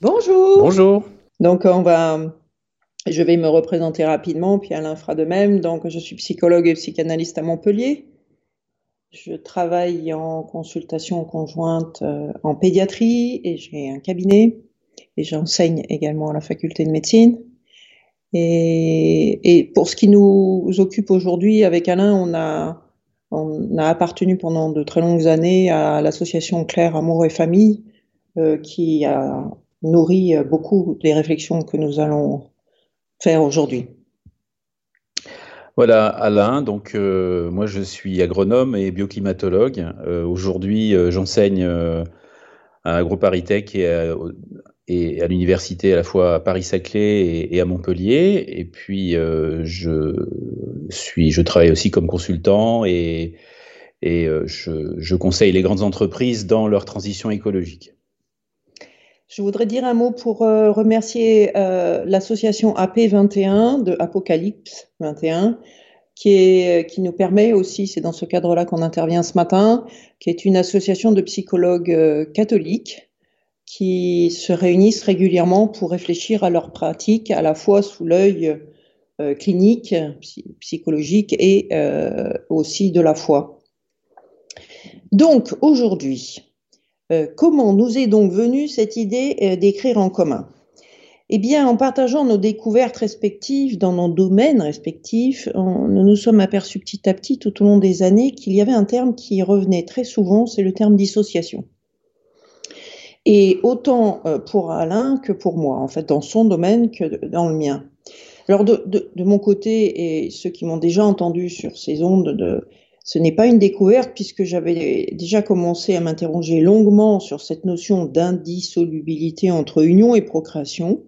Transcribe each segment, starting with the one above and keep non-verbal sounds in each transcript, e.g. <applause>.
Bonjour. Bonjour. Donc, on va, je vais me représenter rapidement, puis Alain fera de même. Donc, je suis psychologue et psychanalyste à Montpellier. Je travaille en consultation conjointe euh, en pédiatrie et j'ai un cabinet et j'enseigne également à la faculté de médecine. Et, et pour ce qui nous occupe aujourd'hui, avec Alain, on a, on a appartenu pendant de très longues années à l'association Claire Amour et Famille, euh, qui a nourri beaucoup des réflexions que nous allons faire aujourd'hui. Voilà, Alain. Donc, euh, moi, je suis agronome et bioclimatologue. Euh, aujourd'hui, euh, j'enseigne à AgroParisTech et à, à l'université à la fois à Paris-Saclay et, à Montpellier. Et puis, je suis, je travaille aussi comme consultant et, je conseille les grandes entreprises dans leur transition écologique. Je voudrais dire un mot pour euh, remercier euh, l'association AP21 de Apocalypse 21 qui, est, qui nous permet aussi, c'est dans ce cadre-là qu'on intervient ce matin, qui est une association de psychologues euh, catholiques qui se réunissent régulièrement pour réfléchir à leurs pratiques, à la fois sous l'œil clinique, psychologique et aussi de la foi. Donc aujourd'hui, comment nous est donc venue cette idée euh, d'écrire en commun? Eh bien, en partageant nos découvertes respectives dans nos domaines respectifs, nous nous sommes aperçus petit à petit tout au long des années qu'il y avait un terme qui revenait très souvent, c'est le terme dissociation. Et autant euh, pour Alain que pour moi, en fait, dans son domaine que dans le mien. Alors de mon côté, et ceux qui m'ont déjà entendu sur ces ondes de, ce n'est pas une découverte puisque j'avais déjà commencé à m'interroger longuement sur cette notion d'indissolubilité entre union et procréation.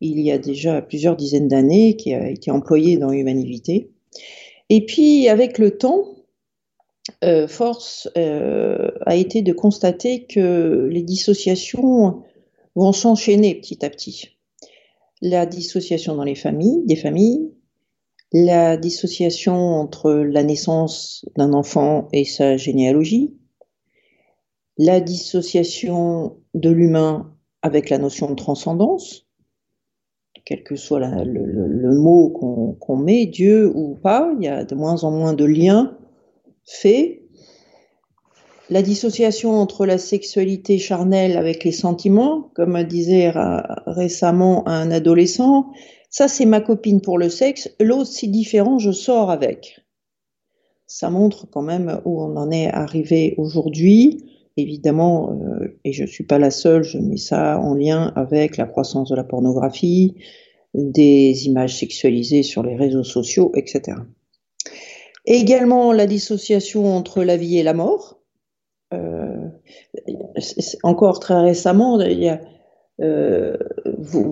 Il y a déjà plusieurs dizaines d'années qui a été employée dans l'humanité. Et puis avec le temps, euh, force euh, a été de constater que les dissociations vont s'enchaîner petit à petit. La dissociation dans les familles, des familles, la dissociation entre la naissance d'un enfant et sa généalogie, la dissociation de l'humain avec la notion de transcendance, quel que soit le, mot qu'on met, Dieu ou pas, il y a de moins en moins de liens faits. La dissociation entre la sexualité charnelle avec les sentiments, comme disait récemment un adolescent, ça, c'est ma copine pour le sexe. L'autre, c'est différent, je sors avec. Ça montre quand même où on en est arrivé aujourd'hui. Évidemment, euh, et je ne suis pas la seule, je mets ça en lien avec la croissance de la pornographie, des images sexualisées sur les réseaux sociaux, etc. Et également la dissociation entre la vie et la mort. Euh, encore très récemment, il y a euh,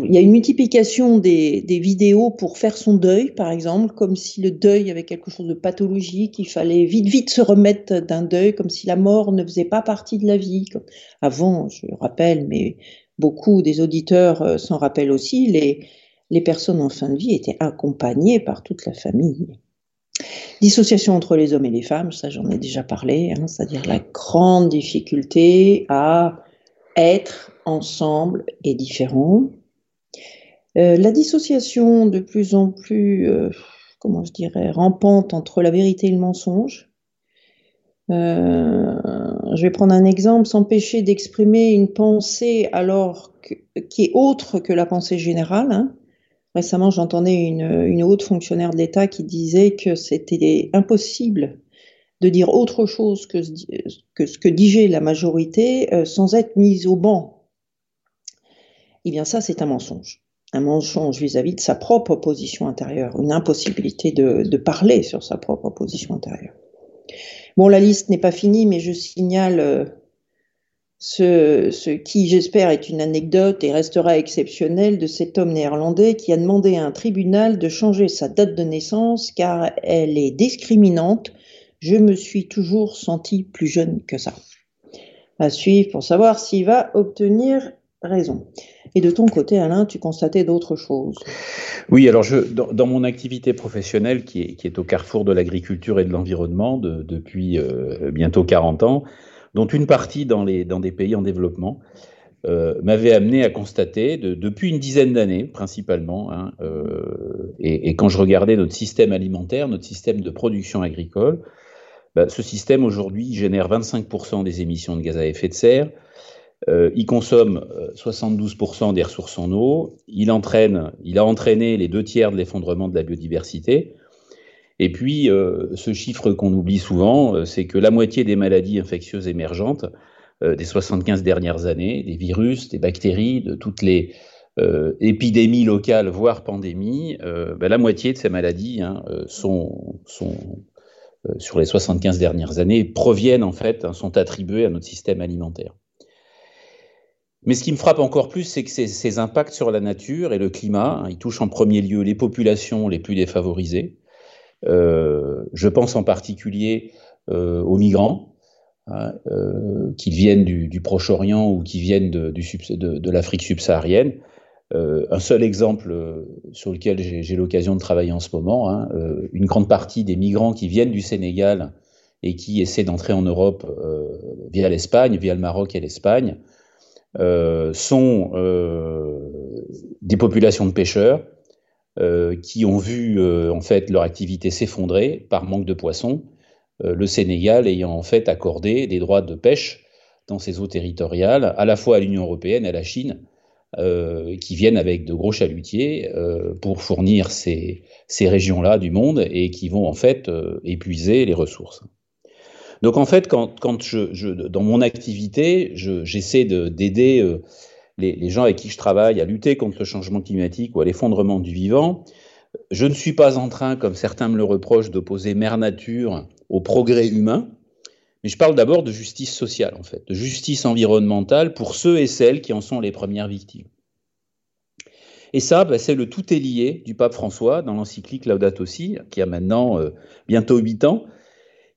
il y a une multiplication des, vidéos pour faire son deuil, par exemple, comme si le deuil avait quelque chose de pathologique, il fallait vite, vite se remettre d'un deuil, comme si la mort ne faisait pas partie de la vie. Avant, je rappelle, mais beaucoup des auditeurs euh, s'en rappellent aussi, les, les personnes en fin de vie étaient accompagnées par toute la famille. Dissociation entre les hommes et les femmes, ça j'en ai déjà parlé, hein, c'est-à-dire la grande difficulté à être ensemble et différents. Euh, la dissociation de plus en plus, euh, comment je dirais, rampante entre la vérité et le mensonge. Euh, je vais prendre un exemple, s'empêcher d'exprimer une pensée alors qui est autre que la pensée générale. Hein. Récemment, j'entendais une, une haute fonctionnaire de l'État qui disait que c'était impossible de dire autre chose que, ce que disait la majorité sans être mise au banc eh bien ça c'est un mensonge. Un mensonge vis-à-vis de sa propre position intérieure, une impossibilité de, parler sur sa propre position intérieure. Bon, la liste n'est pas finie, mais je signale euh, ce, ce, qui, j'espère, est une anecdote et restera exceptionnel de cet homme néerlandais qui a demandé à un tribunal de changer sa date de naissance car elle est discriminante. Je me suis toujours senti plus jeune que ça. À suivre pour savoir s'il va obtenir raison. Et de ton côté, Alain, tu constatais d'autres choses. Oui, alors dans, mon activité professionnelle, qui est, au carrefour de l'agriculture et de l'environnement depuis euh, bientôt 40 ans, dont une partie dans, des pays en développement, euh, m'avait amené à constater, depuis une dizaine d'années principalement, hein, et, quand je regardais notre système alimentaire, notre système de production agricole, bah, ce système aujourd'hui génère 25% des émissions de gaz à effet de serre, il consomme 72% des ressources en eau, il, entraîne, il a entraîné les deux tiers de l'effondrement de la biodiversité, et puis, euh, ce chiffre qu'on oublie souvent, euh, c'est que la moitié des maladies infectieuses émergentes euh, des 75 dernières années, des virus, des bactéries, de toutes les épidémies locales, voire pandémies, ben, la moitié de ces maladies hein, sont, sur les 75 dernières années, proviennent en fait, hein, sont attribuées à notre système alimentaire. Mais ce qui me frappe encore plus, c'est que ces, impacts sur la nature et le climat, hein, ils touchent en premier lieu les populations les plus défavorisées, euh, je pense en particulier euh, aux migrants, hein, euh, qu'ils viennent du, Proche-Orient ou qui viennent de, l'Afrique subsaharienne. Un seul exemple sur lequel j'ai l'occasion de travailler en ce moment, hein, une grande partie des migrants qui viennent du Sénégal et qui essaient d'entrer en Europe via l'Espagne, via le Maroc et l'Espagne, sont des populations de pêcheurs euh, qui ont vu euh, en fait leur activité s'effondrer par manque de poissons, euh, le Sénégal ayant en fait accordé des droits de pêche dans ses eaux territoriales, à la fois à l'Union européenne et à la Chine, qui viennent avec de gros chalutiers pour fournir ces, ces régions-là du monde et qui vont en fait épuiser les ressources. Donc en fait, quand, quand je, je, dans mon activité, j'essaie d'aider les, gens avec qui je travaille à lutter contre le changement climatique ou à l'effondrement du vivant, je ne suis pas en train, comme certains me le reprochent, d'opposer mère nature au progrès humain, mais je parle d'abord de justice sociale, en fait, de justice environnementale pour ceux et celles qui en sont les premières victimes. Et ça, bah, c'est le tout est lié du pape François dans l'encyclique Laudato Si, qui a maintenant euh, bientôt huit ans,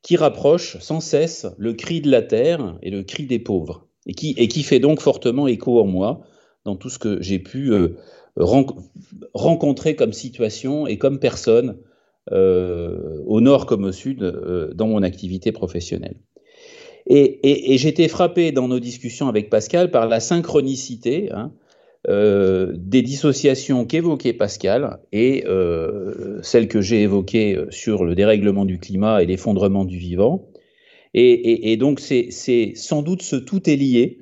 qui rapproche sans cesse le cri de la terre et le cri des pauvres et qui, fait donc fortement écho en moi dans tout ce que j'ai pu euh, rencontrer comme situation et comme personne euh, au nord comme au sud dans mon activité professionnelle. Et, et, j'étais frappé dans nos discussions avec Pascal par la synchronicité hein, des dissociations qu'évoquait Pascal et celles que j'ai évoquées sur le dérèglement du climat et l'effondrement du vivant. Et, donc, c'est sans doute ce tout est lié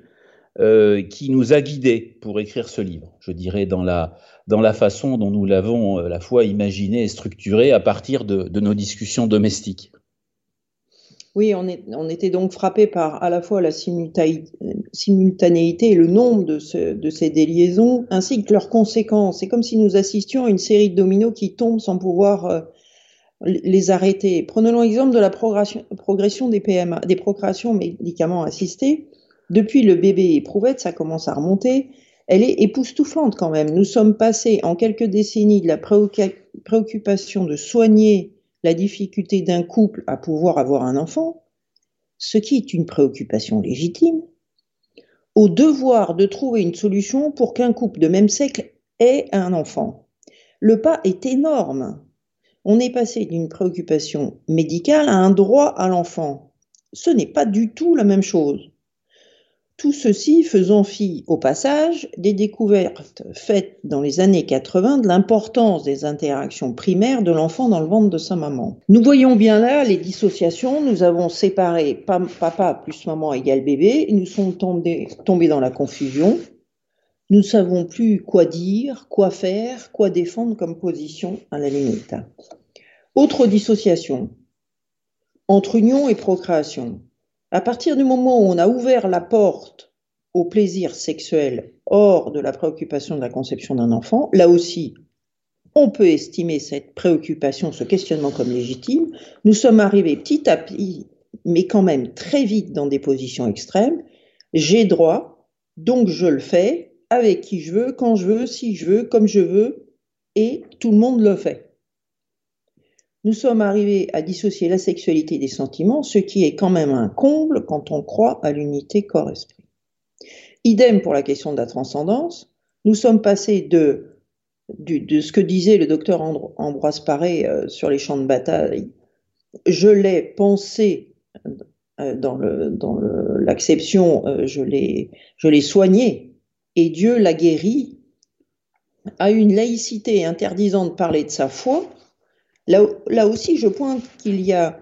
euh, qui nous a guidés pour écrire ce livre, je dirais, dans la, dans la façon dont nous l'avons à euh, la fois imaginé et structuré à partir de, nos discussions domestiques. Oui, on, est, on, était donc frappé par à la fois la simultanéité et le nombre de, ces déliaisons, ainsi que leurs conséquences. C'est comme si nous assistions à une série de dominos qui tombent sans pouvoir euh, les arrêter. Prenons l'exemple de la progression, des PMA, des procréations médicaments assistés. Depuis le bébé éprouvette, ça commence à remonter. Elle est époustouflante quand même. Nous sommes passés en quelques décennies de la préoccupation de soigner la difficulté d'un couple à pouvoir avoir un enfant, ce qui est une préoccupation légitime, au devoir de trouver une solution pour qu'un couple de même sexe ait un enfant. Le pas est énorme on est passé d'une préoccupation médicale à un droit à l'enfant. Ce n'est pas du tout la même chose. Tout ceci faisant fi au passage des découvertes faites dans les années 80 de l'importance des interactions primaires de l'enfant dans le ventre de sa maman. Nous voyons bien là les dissociations, nous avons séparé papa plus maman égale bébé, et nous sommes tombés, tombés dans la confusion. Nous ne savons plus quoi dire, quoi faire, quoi défendre comme position à la limite. Autre dissociation entre union et procréation. À partir du moment où on a ouvert la porte au plaisir sexuel hors de la préoccupation de la conception d'un enfant, là aussi, on peut estimer cette préoccupation, ce questionnement comme légitime. Nous sommes arrivés petit à petit, mais quand même très vite dans des positions extrêmes. J'ai droit, donc je le fais avec qui je veux, quand je veux, si je veux, comme je veux, et tout le monde le fait nous sommes arrivés à dissocier la sexualité des sentiments, ce qui est quand même un comble quand on croit à l'unité corps-esprit. Idem pour la question de la transcendance. Nous sommes passés de, ce que disait le docteur Ambroise Paré euh, sur les champs de bataille. Je l'ai pensé euh, dans l'acception, euh, je l'ai soigné et Dieu l'a guéri, à une laïcité interdisant de parler de sa foi, là, là aussi je pointe qu'il y a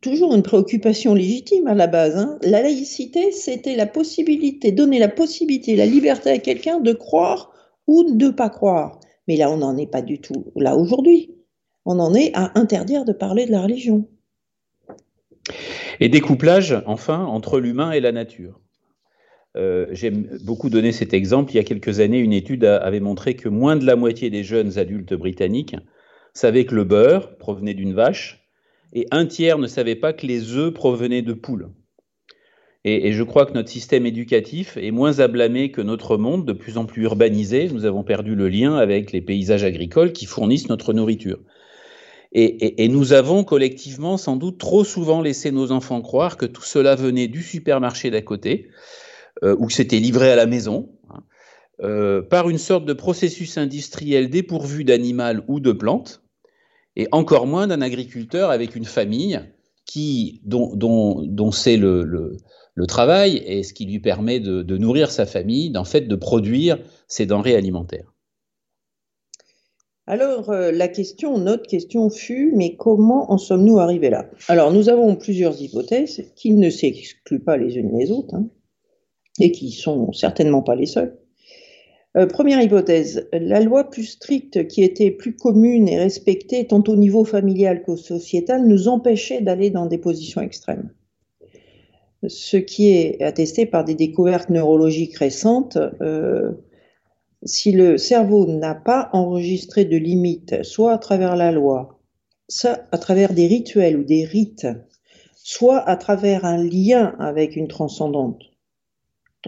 toujours une préoccupation légitime à la base. Hein. La laïcité, c'était la possibilité, donner la possibilité, la liberté à quelqu'un de croire ou de ne pas croire. Mais là, on n'en est pas du tout là aujourd'hui. On en est à interdire de parler de la religion. Et découplage, enfin, entre l'humain et la nature. Euh, j'aime beaucoup donner cet exemple. Il y a quelques années, une étude avait montré que moins de la moitié des jeunes adultes britanniques savaient que le beurre provenait d'une vache et un tiers ne savait pas que les œufs provenaient de poules. Et, je crois que notre système éducatif est moins blâmer que notre monde, de plus en plus urbanisé. Nous avons perdu le lien avec les paysages agricoles qui fournissent notre nourriture. Et, nous avons collectivement sans doute trop souvent laissé nos enfants croire que tout cela venait du supermarché d'à côté, euh, ou que c'était livré à la maison, hein, euh, par une sorte de processus industriel dépourvu d'animal ou de plantes, et encore moins d'un agriculteur avec une famille dont, c'est le, travail et ce qui lui permet de, nourrir sa famille, d'en fait de produire ses denrées alimentaires. Alors, euh, la question, notre question fut, mais comment en sommes-nous arrivés là? Alors, nous avons plusieurs hypothèses qui ne s'excluent pas les unes les autres, hein, et qui sont certainement pas les seules. Euh, première hypothèse, la loi plus stricte qui était plus commune et respectée tant au niveau familial qu'au sociétal nous empêchait d'aller dans des positions extrêmes. Ce qui est attesté par des découvertes neurologiques récentes, euh, si le cerveau n'a pas enregistré de limites, soit à travers la loi, soit à travers des rituels ou des rites, soit à travers un lien avec une transcendante,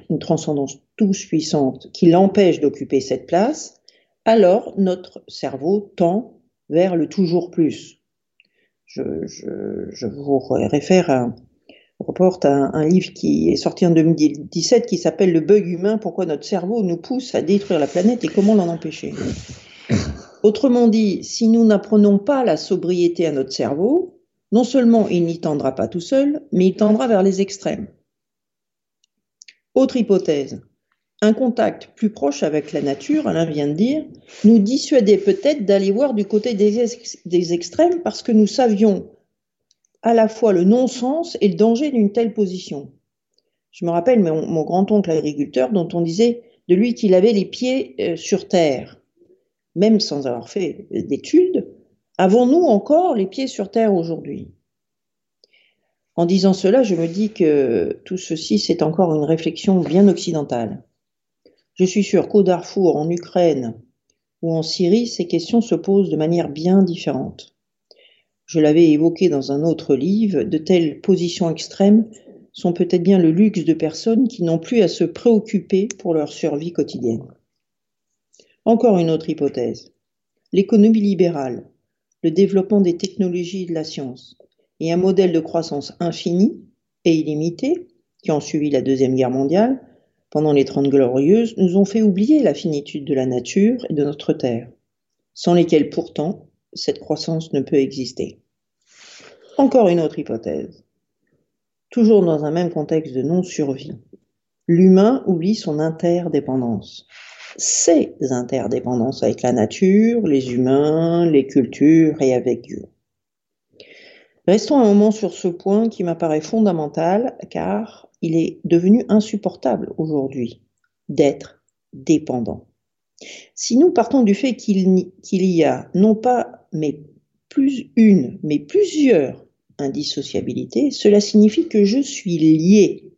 une transcendance tous puissante qui l'empêche d'occuper cette place, alors notre cerveau tend vers le toujours plus. Je, vous réfère à, reporte un, livre qui est sorti en 2017 qui s'appelle Le bug humain, pourquoi notre cerveau nous pousse à détruire la planète et comment l'en empêcher. Autrement dit, si nous n'apprenons pas la sobriété à notre cerveau, non seulement il n'y tendra pas tout seul, mais il tendra vers les extrêmes. Autre hypothèse, un contact plus proche avec la nature, Alain vient de dire, nous dissuadait peut-être d'aller voir du côté des, extrêmes parce que nous savions à la fois le non-sens et le danger d'une telle position. Je me rappelle mon, grand-oncle agriculteur dont on disait de lui qu'il avait les pieds euh, sur terre, même sans avoir fait d'études. Avons-nous encore les pieds sur terre aujourd'hui? En disant cela, je me dis que tout ceci, c'est encore une réflexion bien occidentale. Je suis sûr qu'au Darfour, en Ukraine ou en Syrie, ces questions se posent de manière bien différente. Je l'avais évoqué dans un autre livre, de telles positions extrêmes sont peut-être bien le luxe de personnes qui n'ont plus à se préoccuper pour leur survie quotidienne. Encore une autre hypothèse. L'économie libérale, le développement des technologies et de la science, et un modèle de croissance infini et illimité, qui ont suivi la Deuxième Guerre mondiale, pendant les Trente Glorieuses, nous ont fait oublier la finitude de la nature et de notre terre, sans lesquelles pourtant cette croissance ne peut exister. Encore une autre hypothèse. Toujours dans un même contexte de non-survie, l'humain oublie son interdépendance. Ses interdépendances avec la nature, les humains, les cultures et avec Dieu. Restons un moment sur ce point qui m'apparaît fondamental car il est devenu insupportable aujourd'hui d'être dépendant. Si nous partons du fait qu'il y a non pas mais plus une, mais plusieurs indissociabilités, cela signifie que je suis lié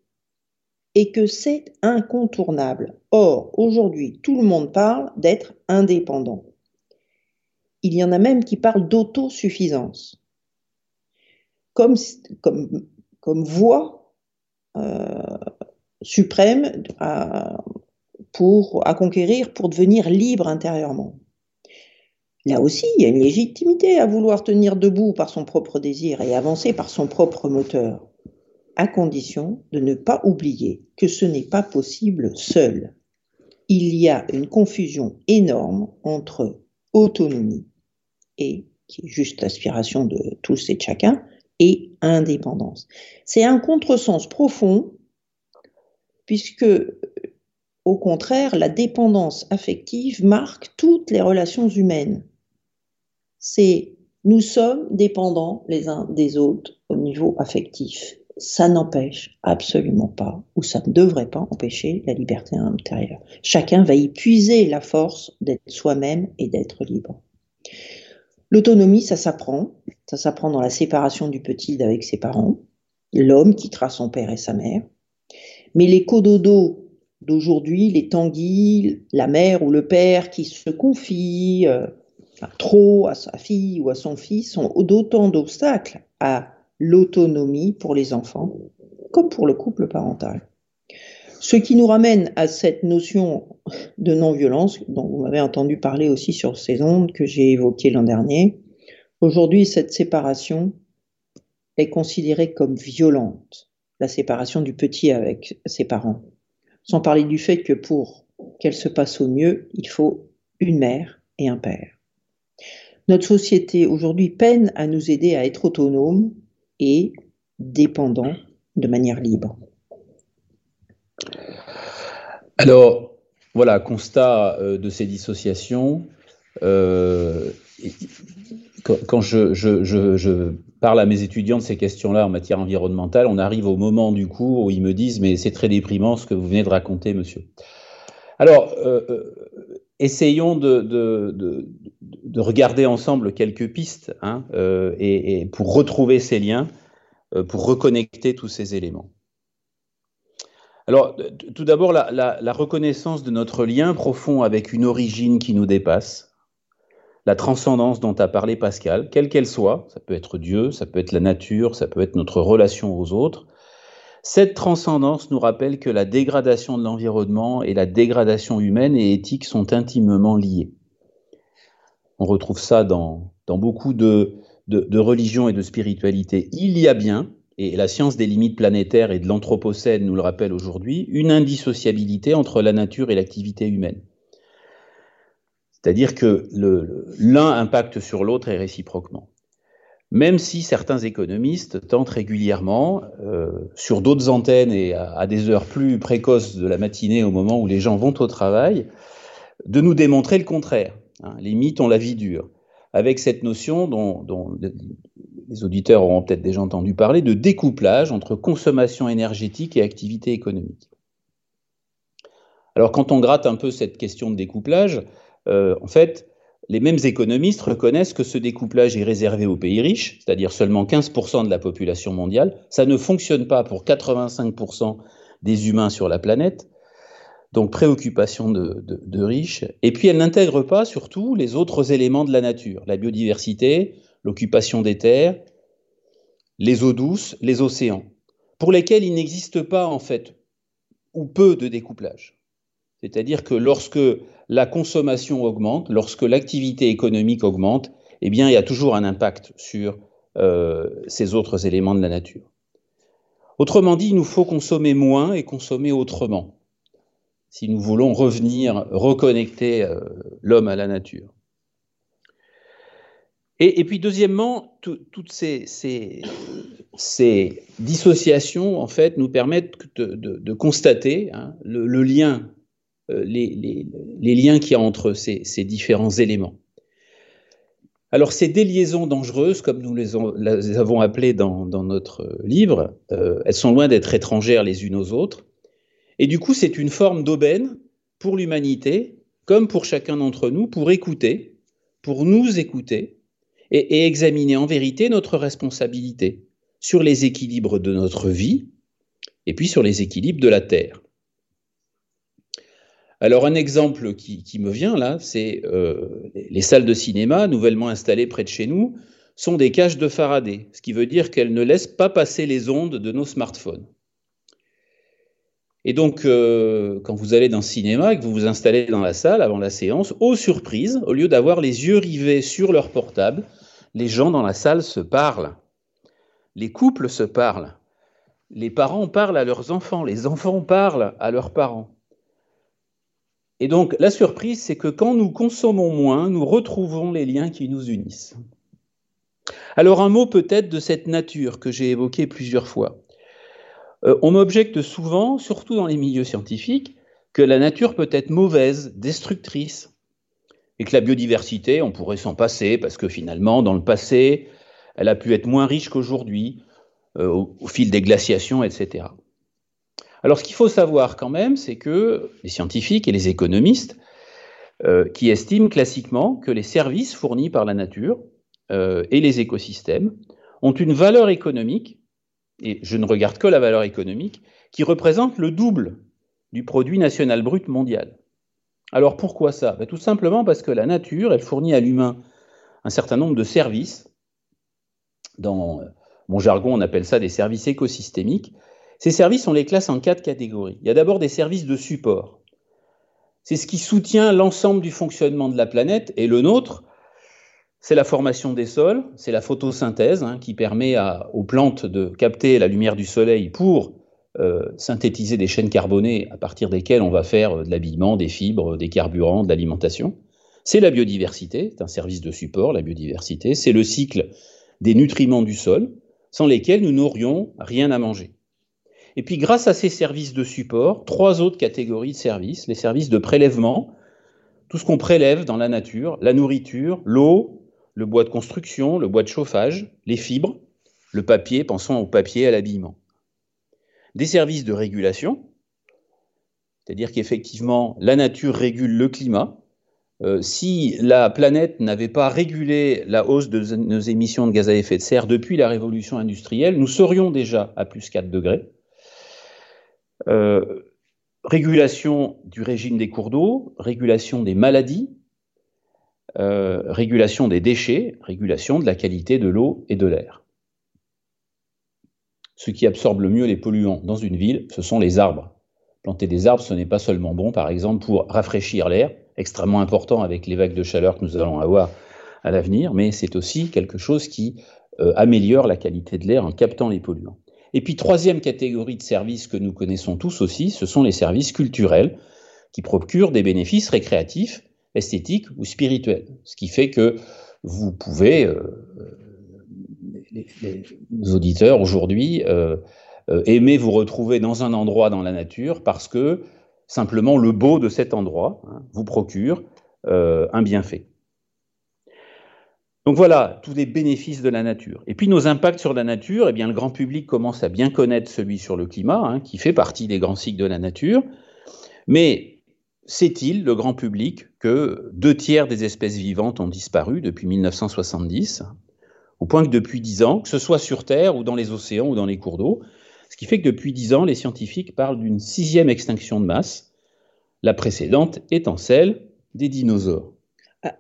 et que c'est incontournable. Or, aujourd'hui, tout le monde parle d'être indépendant. Il y en a même qui parlent d'autosuffisance, comme, voie euh, suprême à, pour, à conquérir pour devenir libre intérieurement. Là aussi, il y a une légitimité à vouloir tenir debout par son propre désir et avancer par son propre moteur, à condition de ne pas oublier que ce n'est pas possible seul. Il y a une confusion énorme entre autonomie et qui est juste l'aspiration de tous et de chacun, et indépendance. C'est un contresens profond, puisque au contraire, la dépendance affective marque toutes les relations humaines. C'est nous sommes dépendants les uns des autres au niveau affectif. Ça n'empêche absolument pas, ou ça ne devrait pas empêcher la liberté intérieure. Chacun va y puiser la force d'être soi-même et d'être libre. L'autonomie, ça s'apprend. Ça s'apprend dans la séparation du petit d'avec ses parents, l'homme quittera son père et sa mère. Mais les cododos d'aujourd'hui, les tanguis, la mère ou le père qui se confient euh, trop à sa fille ou à son fils sont d'autant d'obstacles à l'autonomie pour les enfants comme pour le couple parental. Ce qui nous ramène à cette notion de non-violence dont vous m'avez entendu parler aussi sur ces ondes que j'ai évoquées l'an dernier. Aujourd'hui, cette séparation est considérée comme violente, la séparation du petit avec ses parents. Sans parler du fait que pour qu'elle se passe au mieux, il faut une mère et un père. Notre société aujourd'hui peine à nous aider à être autonomes et dépendants de manière libre. Alors, voilà, constat euh, de ces dissociations. Euh, quand, je, parle à mes étudiants de ces questions-là en matière environnementale, on arrive au moment du cours où ils me disent Mais c'est très déprimant ce que vous venez de raconter, monsieur. Alors, euh, essayons de, regarder ensemble quelques pistes hein, et, pour retrouver ces liens, pour reconnecter tous ces éléments. Alors, tout d'abord, la, reconnaissance de notre lien profond avec une origine qui nous dépasse, la transcendance dont a parlé Pascal, quelle qu'elle soit, ça peut être Dieu, ça peut être la nature, ça peut être notre relation aux autres, cette transcendance nous rappelle que la dégradation de l'environnement et la dégradation humaine et éthique sont intimement liées. On retrouve ça dans, beaucoup de, de religions et de spiritualités. Il y a bien, et la science des limites planétaires et de l'Anthropocène nous le rappelle aujourd'hui, une indissociabilité entre la nature et l'activité humaine. C'est-à-dire que l'un impacte sur l'autre et réciproquement. Même si certains économistes tentent régulièrement, euh, sur d'autres antennes et à, des heures plus précoces de la matinée, au moment où les gens vont au travail, de nous démontrer le contraire. Hein. Les mythes ont la vie dure. Avec cette notion dont, dont les auditeurs auront peut-être déjà entendu parler, de découplage entre consommation énergétique et activité économique. Alors quand on gratte un peu cette question de découplage, euh, en fait, les mêmes économistes reconnaissent que ce découplage est réservé aux pays riches, c'est-à-dire seulement 15% de la population mondiale. Ça ne fonctionne pas pour 85% des humains sur la planète. Donc préoccupation de, de riches. Et puis elle n'intègre pas surtout les autres éléments de la nature, la biodiversité, l'occupation des terres, les eaux douces, les océans, pour lesquels il n'existe pas en fait ou peu de découplage. C'est-à-dire que lorsque la consommation augmente, lorsque l'activité économique augmente, eh il y a toujours un impact sur euh, ces autres éléments de la nature. Autrement dit, il nous faut consommer moins et consommer autrement, si nous voulons revenir, reconnecter euh, l'homme à la nature. Et, puis deuxièmement, toutes ces, dissociations en fait nous permettent de, constater hein, le, lien, euh, les, liens qu'il y a entre ces, différents éléments. Alors ces déliaisons dangereuses, comme nous les, avons appelées dans, notre livre, euh, elles sont loin d'être étrangères les unes aux autres. Et du coup, c'est une forme d'aubaine pour l'humanité, comme pour chacun d'entre nous, pour écouter, pour nous écouter, et, examiner en vérité notre responsabilité sur les équilibres de notre vie et puis sur les équilibres de la Terre. Alors un exemple qui, me vient là, c'est euh, les salles de cinéma nouvellement installées près de chez nous sont des cages de Faraday, ce qui veut dire qu'elles ne laissent pas passer les ondes de nos smartphones. Et donc, euh, quand vous allez dans le cinéma et que vous vous installez dans la salle avant la séance, aux surprises, au lieu d'avoir les yeux rivés sur leur portable, les gens dans la salle se parlent, les couples se parlent, les parents parlent à leurs enfants, les enfants parlent à leurs parents. Et donc la surprise, c'est que quand nous consommons moins, nous retrouvons les liens qui nous unissent. Alors un mot peut-être de cette nature que j'ai évoqué plusieurs fois. Euh, on m'objecte souvent, surtout dans les milieux scientifiques, que la nature peut être mauvaise, destructrice, et que la biodiversité, on pourrait s'en passer, parce que finalement, dans le passé, elle a pu être moins riche qu'aujourd'hui, euh, au, fil des glaciations, etc. Alors ce qu'il faut savoir quand même, c'est que les scientifiques et les économistes, euh, qui estiment classiquement que les services fournis par la nature euh, et les écosystèmes ont une valeur économique, et je ne regarde que la valeur économique, qui représente le double du produit national brut mondial. Alors pourquoi ça? Ben, Tout simplement parce que la nature, elle fournit à l'humain un certain nombre de services. Dans mon jargon, on appelle ça des services écosystémiques. Ces services, on les classe en quatre catégories. Il y a d'abord des services de support. C'est ce qui soutient l'ensemble du fonctionnement de la planète et le nôtre. C'est la formation des sols, c'est la photosynthèse hein, qui permet aux plantes de capter la lumière du soleil pour euh, synthétiser des chaînes carbonées à partir desquelles on va faire euh, de l'habillement, des fibres, des carburants, de l'alimentation. C'est la biodiversité, c'est un service de support, la biodiversité. C'est le cycle des nutriments du sol, sans lesquels nous n'aurions rien à manger. Et puis grâce à ces services de support, trois autres catégories de services, les services de prélèvement, tout ce qu'on prélève dans la nature, la nourriture, l'eau, le bois de construction, le bois de chauffage, les fibres, le papier, pensons au papier, à l'habillement des services de régulation, c'est-à-dire qu'effectivement, la nature régule le climat. Euh, si la planète n'avait pas régulé la hausse de nos émissions de gaz à effet de serre depuis la révolution industrielle, nous serions déjà à plus 4 degrés. Euh, régulation du régime des cours d'eau, régulation des maladies, euh, régulation des déchets, régulation de la qualité de l'eau et de l'air ce qui absorbe le mieux les polluants dans une ville, ce sont les arbres. Planter des arbres, ce n'est pas seulement bon, par exemple, pour rafraîchir l'air, extrêmement important avec les vagues de chaleur que nous allons avoir à l'avenir, mais c'est aussi quelque chose qui euh, améliore la qualité de l'air en captant les polluants. Et puis, troisième catégorie de services que nous connaissons tous aussi, ce sont les services culturels, qui procurent des bénéfices récréatifs, esthétiques ou spirituels. Ce qui fait que vous pouvez euh, les, auditeurs aujourd'hui euh, euh, aimer vous retrouver dans un endroit dans la nature parce que simplement le beau de cet endroit hein, vous procure euh, un bienfait. Donc voilà, tous les bénéfices de la nature. Et puis nos impacts sur la nature, eh bien le grand public commence à bien connaître celui sur le climat, hein, qui fait partie des grands cycles de la nature. Mais sait-il, le grand public, que deux tiers des espèces vivantes ont disparu depuis 1970 au point que depuis dix ans, que ce soit sur Terre ou dans les océans ou dans les cours d'eau, ce qui fait que depuis dix ans, les scientifiques parlent d'une sixième extinction de masse, la précédente étant celle des dinosaures.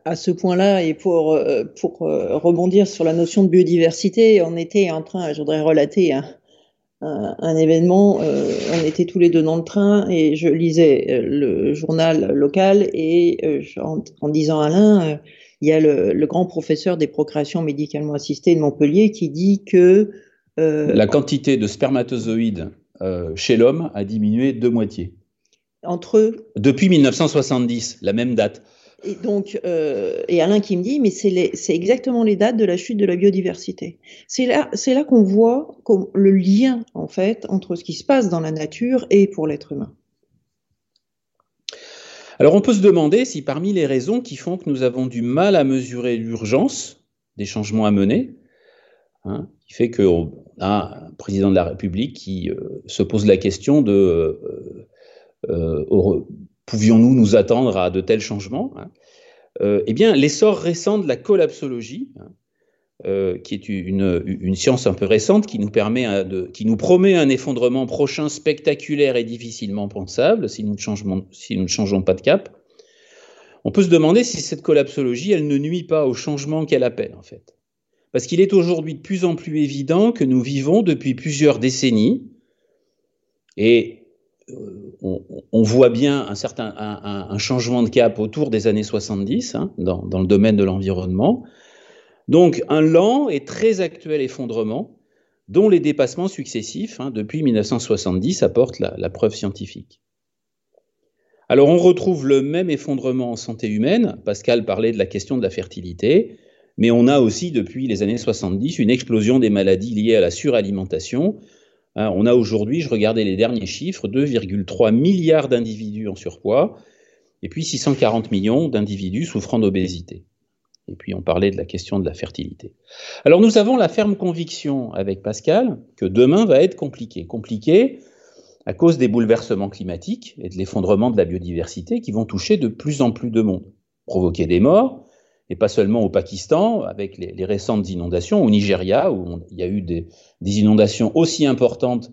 À, ce point-là, et pour, euh, pour euh, rebondir sur la notion de biodiversité, on était en train, je voudrais relater un, un, événement, euh, on était tous les deux dans le train et je lisais le journal local et en, disant à Alain, il y a le, grand professeur des procréations médicalement assistées de Montpellier qui dit que euh, la quantité de spermatozoïdes euh, chez l'homme a diminué de moitié. Entre eux Depuis 1970, la même date. Et donc, euh, et Alain qui me dit, mais c'est exactement les dates de la chute de la biodiversité. C'est là, c'est là qu'on voit le lien en fait entre ce qui se passe dans la nature et pour l'être humain. Alors on peut se demander si parmi les raisons qui font que nous avons du mal à mesurer l'urgence des changements à mener, hein, qui fait qu'on a un président de la République qui euh, se pose la question de euh, euh, pouvions-nous nous attendre à de tels changements hein, Eh bien, l'essor récent de la collapsologie, hein, euh, qui est une, science un peu récente qui nous, permet de, qui nous promet un effondrement prochain spectaculaire et difficilement pensable si nous, ne changeons, pas de cap. On peut se demander si cette collapsologie, elle ne nuit pas au changement qu'elle appelle, en fait. Parce qu'il est aujourd'hui de plus en plus évident que nous vivons depuis plusieurs décennies, et euh, on, voit bien un certain un, changement de cap autour des années 70 hein, dans le domaine de l'environnement, donc un lent et très actuel effondrement dont les dépassements successifs hein, depuis 1970 apportent la, preuve scientifique. Alors on retrouve le même effondrement en santé humaine, Pascal parlait de la question de la fertilité, mais on a aussi depuis les années 70 une explosion des maladies liées à la suralimentation, Hein, on a aujourd'hui, je regardais les derniers chiffres, 2,3 milliards d'individus en surpoids, et puis 640 millions d'individus souffrant d'obésité. Et puis on parlait de la question de la fertilité. Alors nous avons la ferme conviction avec Pascal que demain va être compliqué. Compliqué à cause des bouleversements climatiques et de l'effondrement de la biodiversité qui vont toucher de plus en plus de monde, provoquer des morts, et pas seulement au Pakistan, avec les, récentes inondations, au Nigeria, où il y a eu des, inondations aussi importantes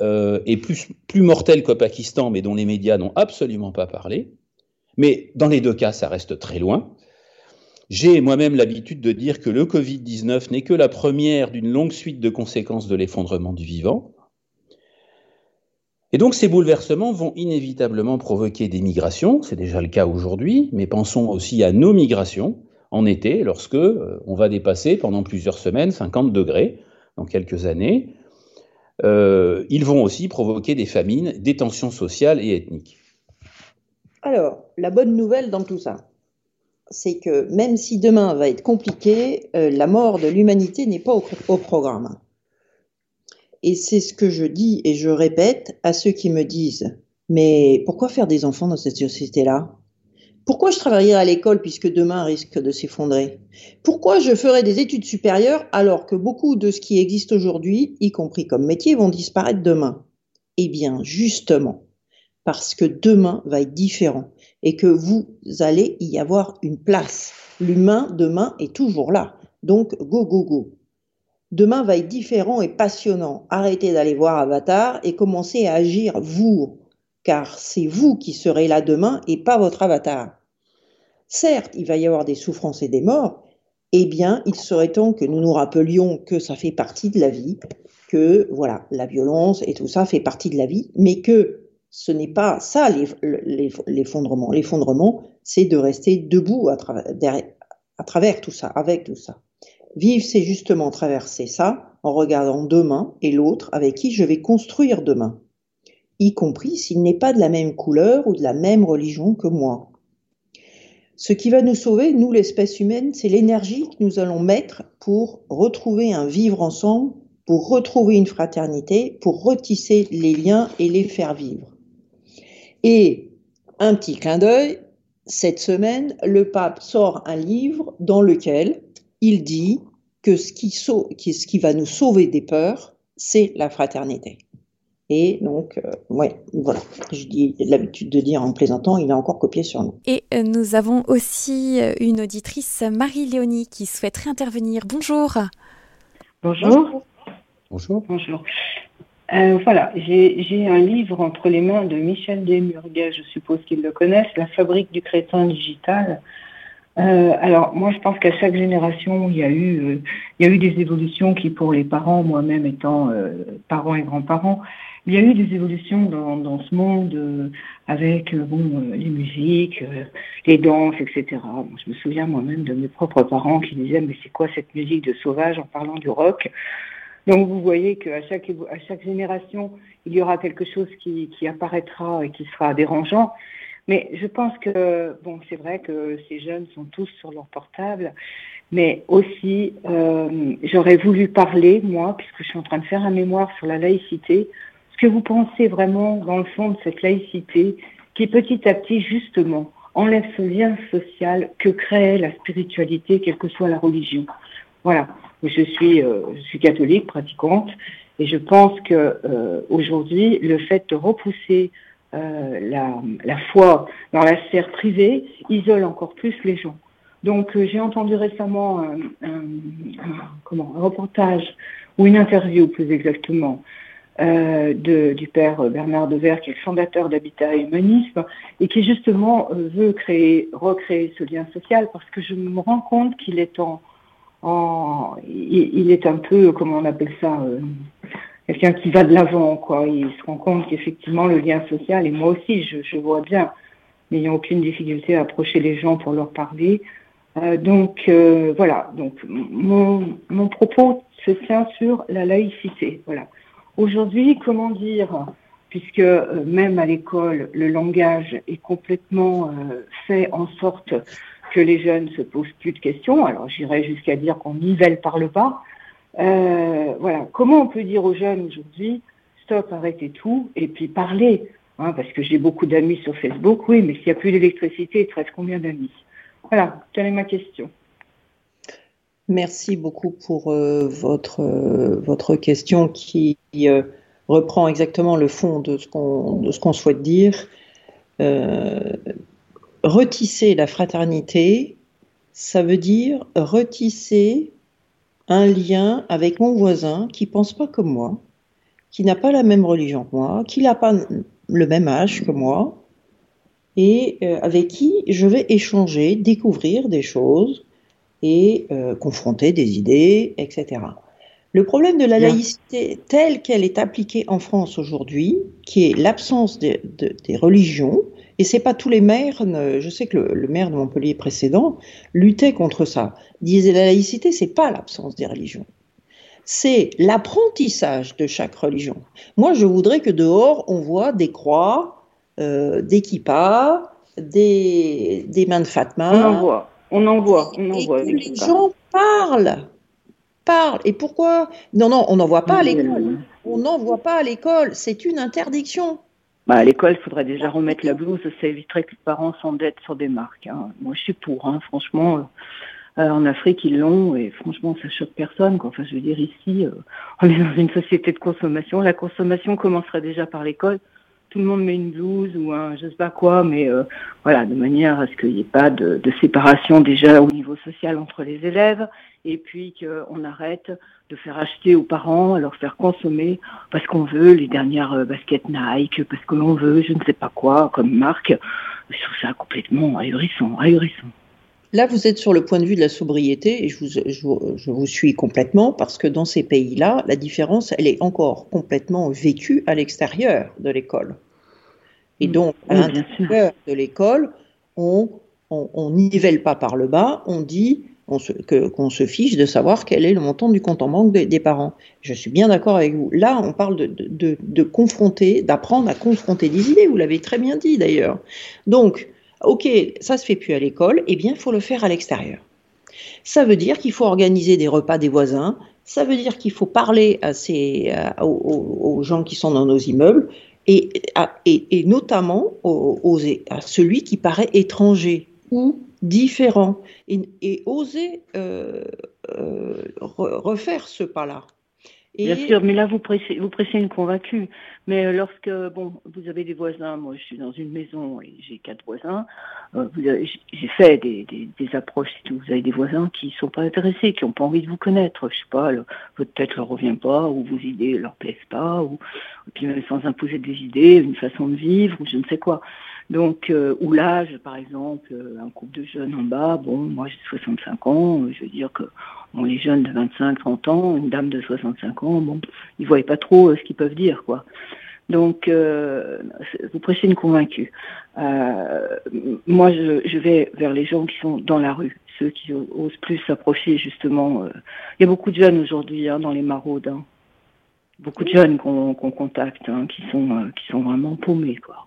euh, et plus, plus mortelles qu'au Pakistan, mais dont les médias n'ont absolument pas parlé. Mais dans les deux cas, ça reste très loin. J'ai moi-même l'habitude de dire que le Covid-19 n'est que la première d'une longue suite de conséquences de l'effondrement du vivant. Et donc ces bouleversements vont inévitablement provoquer des migrations, c'est déjà le cas aujourd'hui, mais pensons aussi à nos migrations en été, lorsque euh, on va dépasser pendant plusieurs semaines 50 degrés dans quelques années. Euh, ils vont aussi provoquer des famines, des tensions sociales et ethniques. Alors, la bonne nouvelle dans tout ça, c'est que même si demain va être compliqué, euh, la mort de l'humanité n'est pas au, programme. Et c'est ce que je dis et je répète à ceux qui me disent Mais pourquoi faire des enfants dans cette société-là? Pourquoi je travaillerai à l'école puisque demain risque de s'effondrer? Pourquoi je ferai des études supérieures alors que beaucoup de ce qui existe aujourd'hui, y compris comme métier, vont disparaître demain? Eh bien, justement, parce que demain va être différent et que vous allez y avoir une place. L'humain demain est toujours là. Donc, go, go, go. Demain va être différent et passionnant. Arrêtez d'aller voir Avatar et commencez à agir vous, car c'est vous qui serez là demain et pas votre avatar. Certes, il va y avoir des souffrances et des morts, eh bien, il serait temps que nous nous rappelions que ça fait partie de la vie, que voilà, la violence et tout ça fait partie de la vie, mais que ce n'est pas ça l'effondrement. L'effondrement, c'est de rester debout à, travers, tout ça, avec tout ça. Vivre, c'est justement traverser ça en regardant demain et l'autre avec qui je vais construire demain, y compris s'il n'est pas de la même couleur ou de la même religion que moi. Ce qui va nous sauver, nous l'espèce humaine, c'est l'énergie que nous allons mettre pour retrouver un vivre ensemble, pour retrouver une fraternité, pour retisser les liens et les faire vivre. Et un petit clin d'œil, cette semaine, le pape sort un livre dans lequel il dit que ce qui, ce qui va nous sauver des peurs, c'est la fraternité. Et donc, euh, ouais, voilà. Je dis l'habitude de dire en plaisantant, il a encore copié sur nous. Et euh, nous avons aussi euh, une auditrice, Marie-Léonie, qui souhaiterait intervenir. Bonjour. Bonjour. Bonjour. Bonjour. Euh, voilà, j'ai un livre entre les mains de Michel Desmurguet, je suppose qu'ils le connaissent, La fabrique du crétin digital. Euh, alors moi je pense qu'à chaque génération il y a eu euh, il y a eu des évolutions qui pour les parents, moi-même étant parents et grands-parents, il y a eu des évolutions dans, dans ce monde avec bon les musiques, les danses, etc. je me souviens moi-même de mes propres parents qui disaient mais c'est quoi cette musique de sauvage en parlant du rock? Donc vous voyez qu'à chaque, à chaque génération, il y aura quelque chose qui, qui apparaîtra et qui sera dérangeant. Mais je pense que, bon, c'est vrai que ces jeunes sont tous sur leur portable, mais aussi, euh, j'aurais voulu parler, moi, puisque je suis en train de faire un mémoire sur la laïcité, ce que vous pensez vraiment, dans le fond, de cette laïcité qui, petit à petit, justement, enlève ce lien social que crée la spiritualité, quelle que soit la religion. Voilà je suis, euh, je suis catholique, pratiquante, et je pense que euh, aujourd'hui, le fait de repousser euh, la, foi dans la sphère privée isole encore plus les gens. Donc, j'ai entendu récemment un, reportage ou une interview, plus exactement, de, du père Bernard Devers, qui est le fondateur d'Habitat et Humanisme, et qui justement veut créer, recréer ce lien social, parce que je me rends compte qu'il est en, il, est un peu, comment on appelle ça, euh, quelqu'un qui va de l'avant, quoi. Il se rend compte qu'effectivement le lien social, et moi aussi, je, vois bien, n'ayant aucune difficulté à approcher les gens pour leur parler. Euh, donc euh, voilà, donc mon, mon propos se tient sur la laïcité. Voilà. Aujourd'hui, comment dire, puisque même à l'école, le langage est complètement fait en sorte que les jeunes se posent plus de questions. Alors j'irais jusqu'à dire qu'on nivelle par le bas. Euh, voilà. Comment on peut dire aux jeunes aujourd'hui, stop, arrêtez tout, et puis parler hein, Parce que j'ai beaucoup d'amis sur Facebook, oui, mais s'il n'y a plus d'électricité, il te reste combien d'amis? Voilà, telle est ma question. Merci beaucoup pour euh, votre, euh, votre question qui reprend exactement le fond de ce qu'on souhaite dire. Retisser la fraternité, ça veut dire retisser un lien avec mon voisin qui pense pas comme moi, qui n'a pas la même religion que moi, qui n'a pas le même âge que moi, et euh, avec qui je vais échanger, découvrir des choses et euh, confronter des idées, etc. Le problème de la laïcité telle qu'elle est appliquée en France aujourd'hui, qui est l'absence des religions, et c'est pas tous les maires, je sais que le, maire de Montpellier précédent luttait contre ça. Disait la laïcité, c'est pas l'absence des religions. C'est l'apprentissage de chaque religion. Moi, je voudrais que dehors, on voit des croix, euh, des kippas, des, des mains de Fatma. On en voit, on en voit, on en voit. les gens parlent, parlent. Et pourquoi? Non, non, on n'en voit pas à l'école. On n'en voit pas à l'école. C'est une interdiction. Bah, à l'école, il faudrait déjà remettre la blouse. Ça éviterait que les parents s'endettent sur des marques. Hein. Moi, je suis pour. Hein. Franchement, euh, euh, en Afrique, ils l'ont et franchement, ça choque personne. Quoi. Enfin, je veux dire, ici, euh, on est dans une société de consommation. La consommation commencerait déjà par l'école. Tout le monde met une blouse ou un je sais pas quoi, mais voilà, de manière à ce qu'il n'y ait pas de, séparation déjà au niveau social entre les élèves et puis qu'on arrête de faire acheter aux parents, à leur faire consommer parce qu'on veut les dernières euh, baskets Nike, parce que l'on veut je ne sais pas quoi comme marque. Je trouve ça complètement ahurissant, ahurissant. Là, vous êtes sur le point de vue de la sobriété et je, vous suis complètement parce que dans ces pays-là, la différence, elle est encore complètement vécue à l'extérieur de l'école. Et donc, à l'intérieur de l'école, on, on, on nivelle pas par le bas, on dit qu'on se, se, fiche de savoir quel est le montant du compte en banque des parents. Je suis bien d'accord avec vous. Là, on parle de, de, de confronter, d'apprendre à confronter des idées. Vous l'avez très bien dit d'ailleurs. Donc, ok, ça se fait plus à l'école. Eh bien, il faut le faire à l'extérieur. Ça veut dire qu'il faut organiser des repas des voisins. Ça veut dire qu'il faut parler à ces, aux, gens qui sont dans nos immeubles et, et, et notamment aux, à celui qui paraît étranger ou différent et, oser euh, euh, refaire ce pas-là. Bien sûr, mais là vous pressez, vous pressez une convaincue. Mais euh, lorsque bon, vous avez des voisins, moi je suis dans une maison et j'ai quatre voisins. j'ai fait des, des, approches. Si vous avez des voisins qui sont pas intéressés, qui n'ont pas envie de vous connaître. Je sais pas, votre tête leur revient pas, ou vos idées leur plaisent pas, ou puis même sans imposer des idées, une façon de vivre, ou je ne sais quoi. Donc, euh, ou l'âge, par exemple, euh, un couple de jeunes en bas, bon, moi j'ai 65 ans, euh, je veux dire que bon, les jeunes de 25, 30 ans, une dame de 65 ans, bon, ils voient pas trop ce qu'ils peuvent dire, quoi. Donc, vous pressez une convaincue. moi, je, je, vais vers les gens qui sont dans la rue, ceux qui osent plus s'approcher, justement. Il y a beaucoup de jeunes aujourd'hui hein, dans les maraudes. Hein. Beaucoup de jeunes qu'on contacte, hein, qui sont qui sont vraiment paumés, quoi.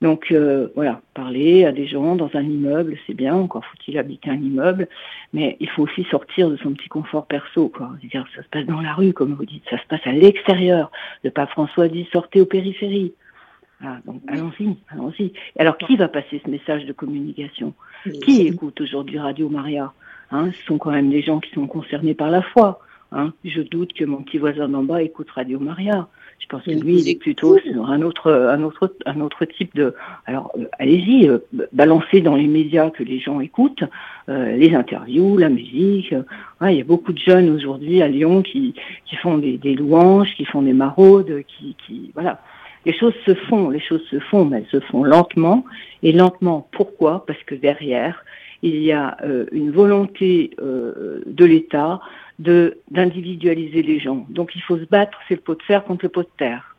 Donc euh, voilà, parler à des gens dans un immeuble, c'est bien, encore faut-il habiter un immeuble, mais il faut aussi sortir de son petit confort perso, quoi. dire ça se passe dans la rue, comme vous dites, ça se passe à l'extérieur. Le pape François dit sortez aux périphéries. donc allons-y, allons-y. Alors qui va passer ce message de communication? Qui écoute aujourd'hui Radio Maria? Hein, Ce sont quand même des gens qui sont concernés par la foi. Hein. Je doute que mon petit voisin d'en bas écoute Radio Maria. Je pense que lui, il est plutôt sur un autre, un autre, un autre type de. Alors, euh, allez-y, euh, balancez dans les médias que les gens écoutent, euh, les interviews, la musique. il y a beaucoup de jeunes aujourd'hui à Lyon qui, qui font des, des, louanges, qui font des maraudes, qui, qui, voilà. Les choses se font, les choses se font, mais elles se font lentement. Et lentement, pourquoi? Parce que derrière, il y a une volonté de l'État de d'individualiser les gens. Donc il faut se battre, c'est le pot de fer contre le pot de terre.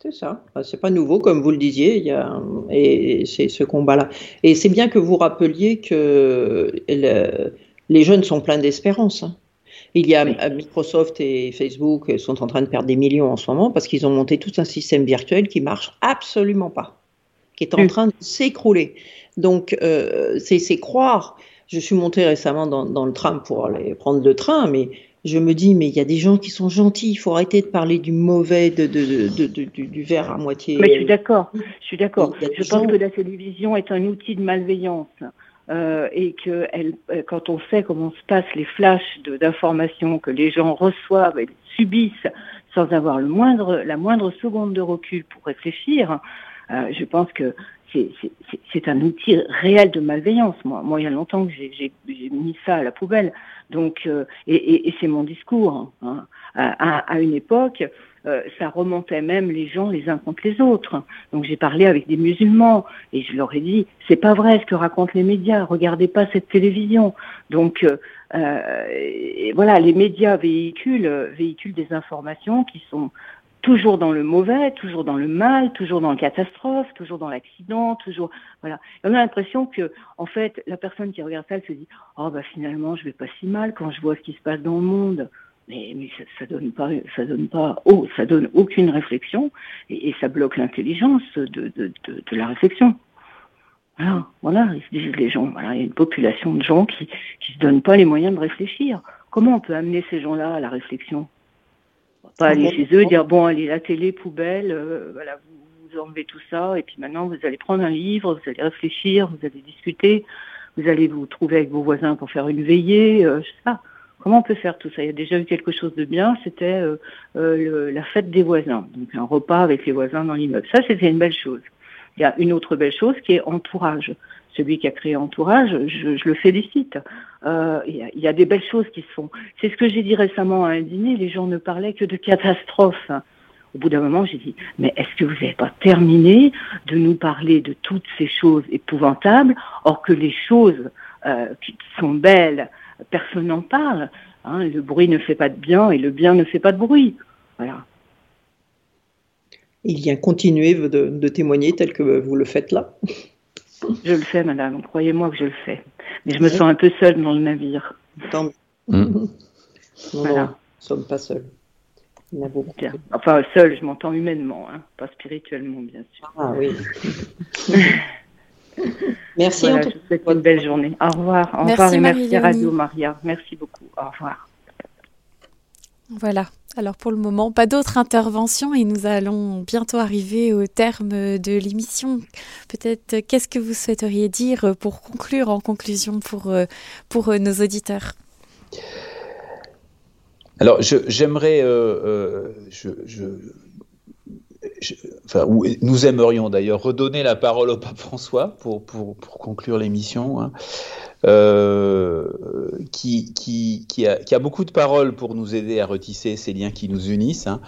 C'est ça. C'est pas nouveau, comme vous le disiez, il y a, et c'est ce combat-là. Et c'est bien que vous rappeliez que les jeunes sont pleins d'espérance. Hein. Il y a Microsoft et Facebook sont en train de perdre des millions en ce moment parce qu'ils ont monté tout un système virtuel qui marche absolument pas, qui est en train de s'écrouler. Donc, euh, c'est croire je suis montée récemment dans, le tram pour aller prendre le train, mais je me dis, mais il y a des gens qui sont gentils, il faut arrêter de parler du mauvais, de, du, verre à moitié. Mais je suis d'accord, je suis d'accord. Je pense que la télévision est un outil de malveillance. Euh, et que elle, euh, quand on sait comment se passent les flashs d'informations que les gens reçoivent et subissent sans avoir le moindre, la moindre seconde de recul pour réfléchir, euh, je pense que c'est un outil réel de malveillance. Moi, moi il y a longtemps que j'ai mis ça à la poubelle. Donc, euh, et, et, c'est mon discours. Hein. À, à, une époque, euh, ça remontait même les gens les uns contre les autres. Donc j'ai parlé avec des musulmans et je leur ai dit c'est pas vrai ce que racontent les médias. Regardez pas cette télévision. Donc euh, euh voilà, les médias véhiculent véhiculent des informations qui sont toujours dans le mauvais, toujours dans le mal, toujours dans la catastrophe, toujours dans l'accident, toujours voilà. on a l'impression que en fait la personne qui regarde ça elle se dit oh bah finalement je vais pas si mal quand je vois ce qui se passe dans le monde. Mais, mais ça, donne pas, ça donne pas, oh, ça donne aucune réflexion et, et ça bloque l'intelligence de, de, de, de, la réflexion. Voilà, voilà, ils se disent les gens, voilà, il y a une population de gens qui qui se donnent pas les moyens de réfléchir. Comment on peut amener ces gens-là à la réflexion? Pas aller chez eux, dire bon allez la télé poubelle, euh, voilà vous, vous, enlevez tout ça et puis maintenant vous allez prendre un livre, vous allez réfléchir, vous allez discuter, vous allez vous trouver avec vos voisins pour faire une veillée, euh, je sais pas. Comment on peut faire tout ça? Il y a déjà eu quelque chose de bien, c'était euh, euh la fête des voisins, donc un repas avec les voisins dans l'immeuble. Ça c'était une belle chose. Il y a une autre belle chose qui est entourage celui qui a créé Entourage, je, le félicite. Euh, il, y a, des belles choses qui se font. C'est ce que j'ai dit récemment à un dîner, les gens ne parlaient que de catastrophes. Au bout d'un moment, j'ai dit, mais est-ce que vous n'avez pas terminé de nous parler de toutes ces choses épouvantables, or que les choses euh, qui sont belles, personne n'en parle. Hein, le bruit ne fait pas de bien et le bien ne fait pas de bruit. Voilà. Il y a continué de, de témoigner tel que vous le faites là. Je le fais, madame. Croyez-moi que je le fais. Mais je me sens un peu seule dans le navire. Tant mmh. voilà. nous ne sommes pas seuls. Il y en a beaucoup. Enfin, seul, je m'entends humainement, hein, pas spirituellement, bien sûr. Ah oui. <laughs> merci. Voilà, je vous souhaite une belle journée. Au revoir. Au revoir et merci Radio Maria. Merci beaucoup. Au revoir. Voilà. Alors pour le moment, pas d'autres interventions et nous allons bientôt arriver au terme de l'émission. Peut-être qu'est-ce que vous souhaiteriez dire pour conclure en conclusion pour, euh, euh, nos auditeurs? Alors j'aimerais, euh, nous aimerions d'ailleurs redonner la parole au pape François pour, pour, pour conclure l'émission. Hein. Euh, qui, qui, qui, a, qui, a, beaucoup de paroles pour nous aider à retisser ces liens qui nous unissent. Hein.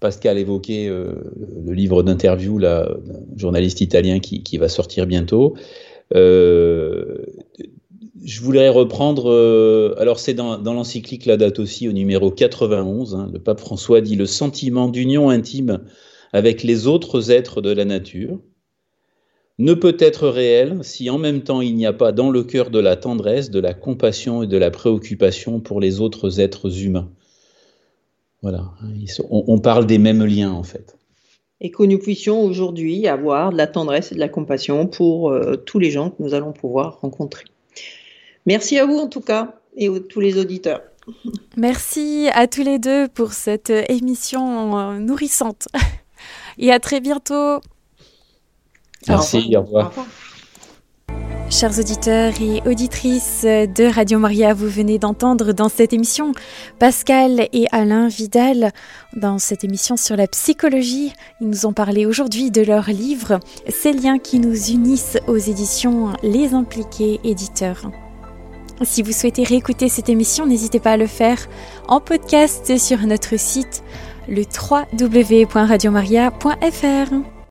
Pascal évoquait euh, le livre d'interview d'un journaliste italien qui, qui, va sortir bientôt. Euh, je voudrais reprendre, euh, alors c'est dans, dans l'encyclique La Date aussi, au numéro 91, hein, le pape François dit le sentiment d'union intime avec les autres êtres de la nature ne peut être réel si en même temps il n'y a pas dans le cœur de la tendresse, de la compassion et de la préoccupation pour les autres êtres humains. Voilà, on, parle des mêmes liens en fait. Et que nous puissions aujourd'hui avoir de la tendresse et de la compassion pour euh, tous les gens que nous allons pouvoir rencontrer. Merci à vous en tout cas et à tous les auditeurs. Merci à tous les deux pour cette émission euh, nourrissante. <laughs> Et à très bientôt. Merci, au revoir. Chers auditeurs et auditrices de Radio Maria, vous venez d'entendre dans cette émission Pascal et Alain Vidal dans cette émission sur la psychologie. Ils nous ont parlé aujourd'hui de leur livre Ces liens qui nous unissent aux éditions Les Impliqués Éditeurs. Si vous souhaitez réécouter cette émission, n'hésitez pas à le faire en podcast sur notre site le www.radiomaria.fr.